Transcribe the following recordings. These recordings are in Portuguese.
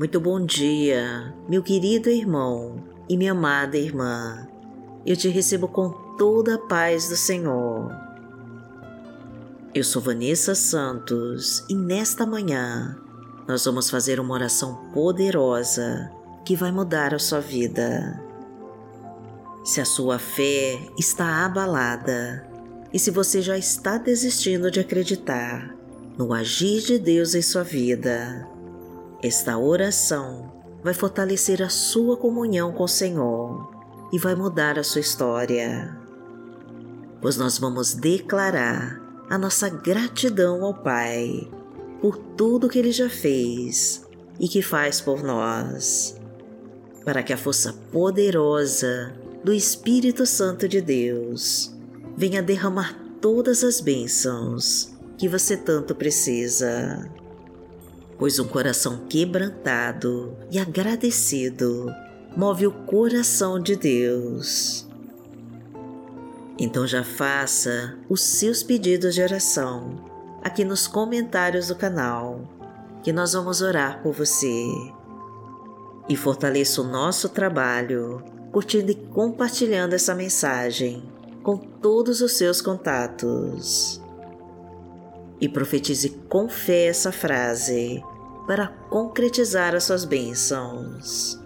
Muito bom dia, meu querido irmão e minha amada irmã. Eu te recebo com toda a paz do Senhor. Eu sou Vanessa Santos e nesta manhã nós vamos fazer uma oração poderosa que vai mudar a sua vida. Se a sua fé está abalada e se você já está desistindo de acreditar no agir de Deus em sua vida, esta oração vai fortalecer a sua comunhão com o Senhor e vai mudar a sua história. Pois nós vamos declarar a nossa gratidão ao Pai por tudo que Ele já fez e que faz por nós, para que a força poderosa do Espírito Santo de Deus venha derramar todas as bênçãos que você tanto precisa pois um coração quebrantado e agradecido move o coração de Deus. Então já faça os seus pedidos de oração aqui nos comentários do canal, que nós vamos orar por você. E fortaleça o nosso trabalho curtindo e compartilhando essa mensagem com todos os seus contatos. E profetize com fé essa frase para concretizar as suas bênçãos.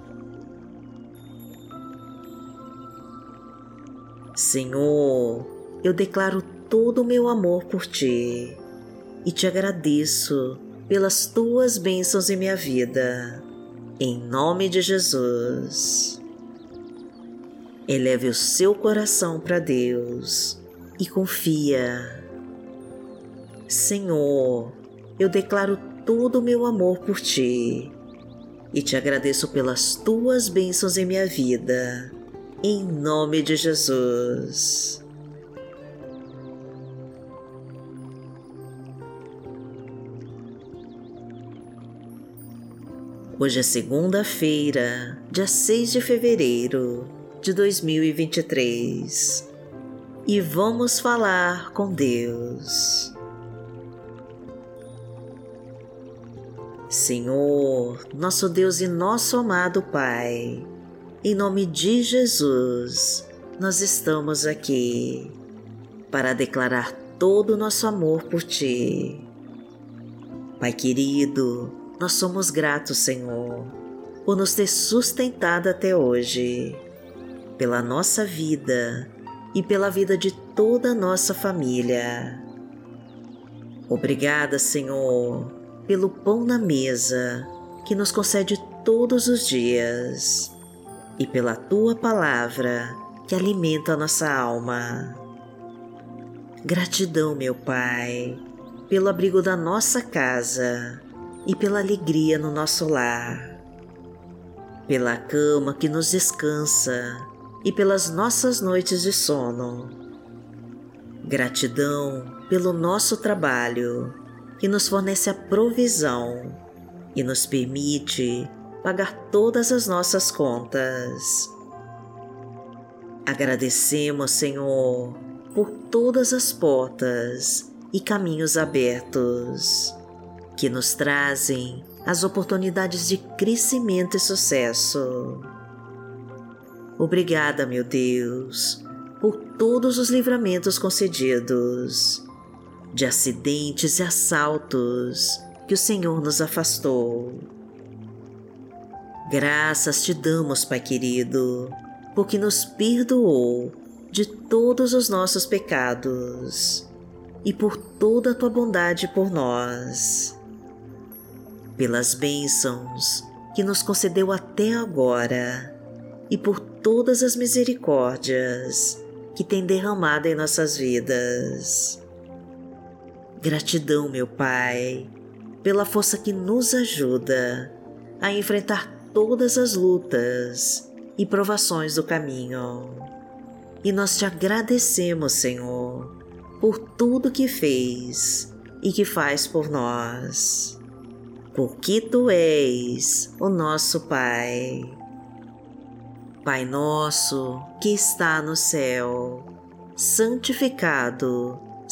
Senhor, eu declaro todo o meu amor por ti e te agradeço pelas tuas bênçãos em minha vida. Em nome de Jesus. Eleve o seu coração para Deus e confia. Senhor, eu declaro todo o meu amor por ti e te agradeço pelas tuas bênçãos em minha vida, em nome de Jesus. Hoje é segunda-feira, dia 6 de fevereiro de 2023 e vamos falar com Deus. Senhor, nosso Deus e nosso amado Pai, em nome de Jesus, nós estamos aqui para declarar todo o nosso amor por Ti. Pai querido, nós somos gratos, Senhor, por nos ter sustentado até hoje, pela nossa vida e pela vida de toda a nossa família. Obrigada, Senhor pelo pão na mesa que nos concede todos os dias e pela tua palavra que alimenta a nossa alma. Gratidão, meu Pai, pelo abrigo da nossa casa e pela alegria no nosso lar, pela cama que nos descansa e pelas nossas noites de sono. Gratidão pelo nosso trabalho que nos fornece a provisão e nos permite pagar todas as nossas contas. Agradecemos, Senhor, por todas as portas e caminhos abertos que nos trazem as oportunidades de crescimento e sucesso. Obrigada, meu Deus, por todos os livramentos concedidos de acidentes e assaltos que o Senhor nos afastou. Graças te damos, Pai querido, porque nos perdoou de todos os nossos pecados e por toda a tua bondade por nós. Pelas bênçãos que nos concedeu até agora e por todas as misericórdias que tem derramado em nossas vidas. Gratidão, meu Pai, pela força que nos ajuda a enfrentar todas as lutas e provações do caminho. E nós te agradecemos, Senhor, por tudo que fez e que faz por nós. Porque tu és o nosso Pai. Pai nosso que está no céu, santificado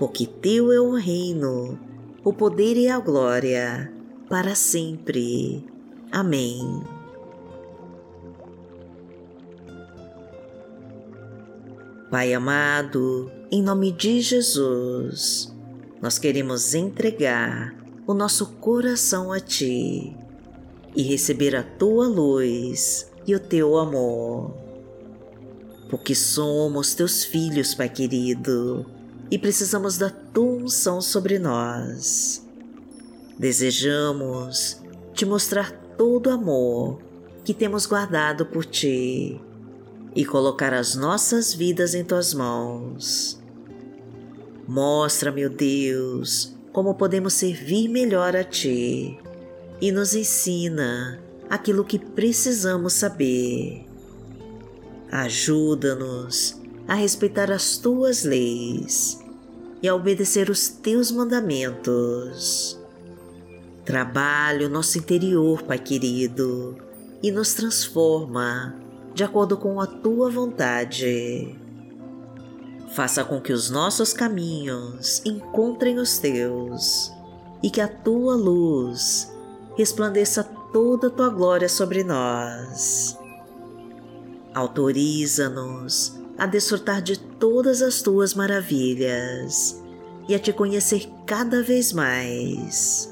porque Teu é o reino, o poder e a glória para sempre. Amém. Pai amado, em nome de Jesus, nós queremos entregar o nosso coração a Ti e receber a Tua luz e o Teu amor. Porque somos Teus filhos, Pai querido, e precisamos da Tua unção sobre nós. Desejamos te mostrar todo o amor que temos guardado por ti e colocar as nossas vidas em tuas mãos. Mostra, meu Deus, como podemos servir melhor a ti e nos ensina aquilo que precisamos saber. Ajuda-nos a respeitar as tuas leis e a obedecer os teus mandamentos Trabalha o nosso interior, Pai querido, e nos transforma de acordo com a tua vontade. Faça com que os nossos caminhos encontrem os teus e que a tua luz resplandeça toda a tua glória sobre nós. Autoriza-nos a desfrutar de todas as tuas maravilhas e a te conhecer cada vez mais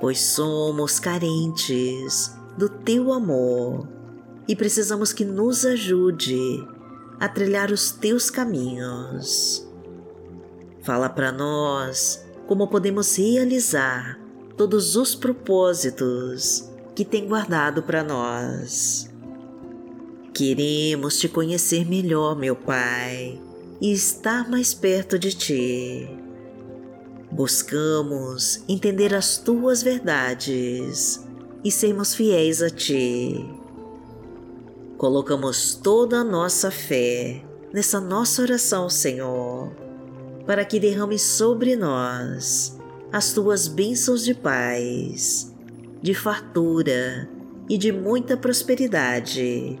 pois somos carentes do teu amor e precisamos que nos ajude a trilhar os teus caminhos. Fala para nós como podemos realizar todos os propósitos que tem guardado para nós. Queremos te conhecer melhor, meu Pai, e estar mais perto de ti. Buscamos entender as tuas verdades e sermos fiéis a ti. Colocamos toda a nossa fé nessa nossa oração, Senhor, para que derrame sobre nós as tuas bênçãos de paz, de fartura e de muita prosperidade,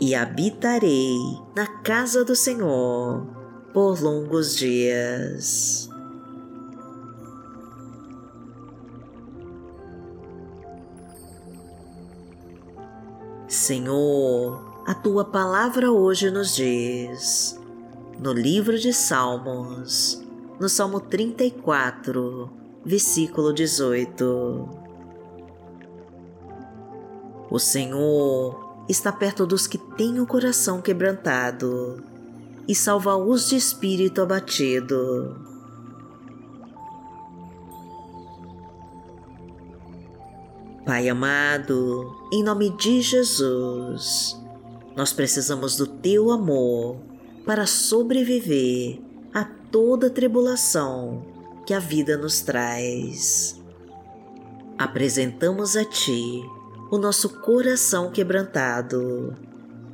e habitarei na casa do Senhor por longos dias. Senhor, a tua palavra hoje nos diz, no livro de Salmos, no Salmo 34, versículo 18. O Senhor está perto dos que têm o coração quebrantado e salva-os de espírito abatido. Pai amado, em nome de Jesus, nós precisamos do Teu amor para sobreviver a toda tribulação que a vida nos traz. Apresentamos a Ti o nosso coração quebrantado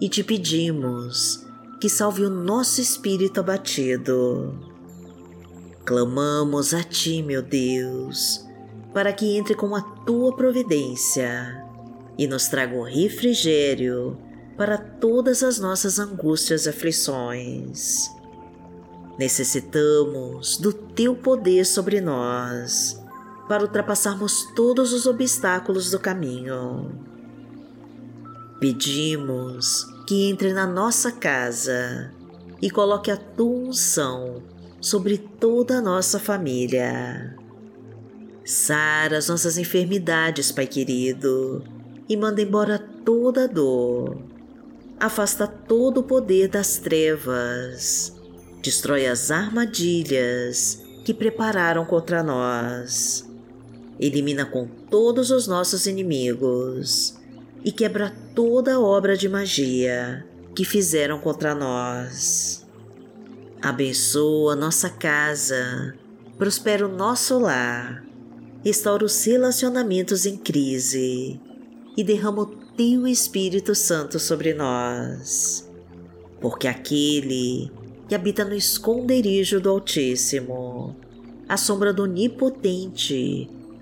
e te pedimos que salve o nosso espírito abatido. Clamamos a Ti, meu Deus para que entre com a tua providência e nos traga o refrigério para todas as nossas angústias e aflições. Necessitamos do Teu poder sobre nós para ultrapassarmos todos os obstáculos do caminho. Pedimos que entre na nossa casa e coloque a Tua unção sobre toda a nossa família. Sara as nossas enfermidades, Pai querido, e manda embora toda dor. Afasta todo o poder das trevas. Destrói as armadilhas que prepararam contra nós. Elimina com todos os nossos inimigos e quebra toda obra de magia que fizeram contra nós. Abençoa nossa casa, prospera o nosso lar, restaura os relacionamentos em crise e derrama o teu Espírito Santo sobre nós. Porque aquele que habita no esconderijo do Altíssimo, à sombra do Onipotente,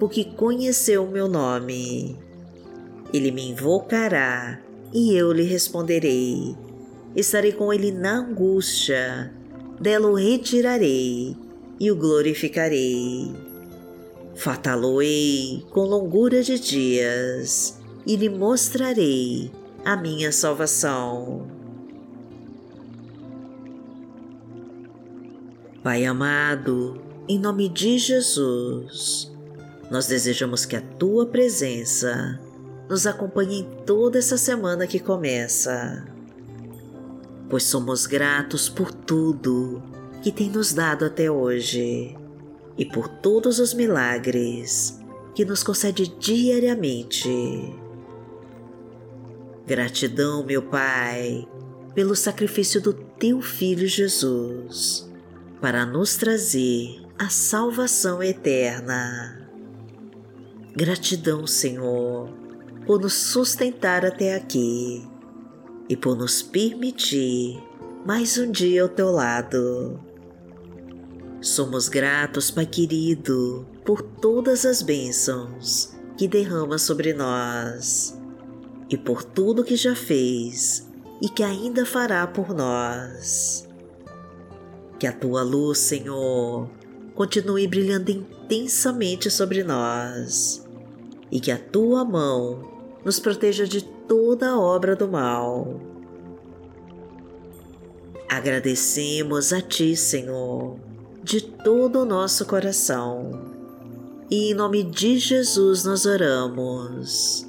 porque conheceu o meu nome. Ele me invocará e eu lhe responderei estarei com ele na angústia, dela o retirarei e o glorificarei. Fataloei com longura de dias e lhe mostrarei a minha salvação. Pai amado, em nome de Jesus, nós desejamos que a tua presença nos acompanhe em toda essa semana que começa pois somos gratos por tudo que tem nos dado até hoje e por todos os milagres que nos concede diariamente. Gratidão, meu Pai, pelo sacrifício do Teu Filho Jesus, para nos trazer a salvação eterna. Gratidão, Senhor, por nos sustentar até aqui e por nos permitir mais um dia ao teu lado. Somos gratos, Pai querido, por todas as bênçãos que derrama sobre nós e por tudo que já fez e que ainda fará por nós. Que a tua luz, Senhor, continue brilhando intensamente sobre nós e que a tua mão nos proteja de toda obra do mal. Agradecemos a Ti, Senhor, de todo o nosso coração. E em nome de Jesus nós oramos.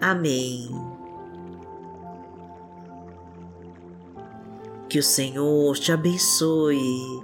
Amém. Que o Senhor te abençoe,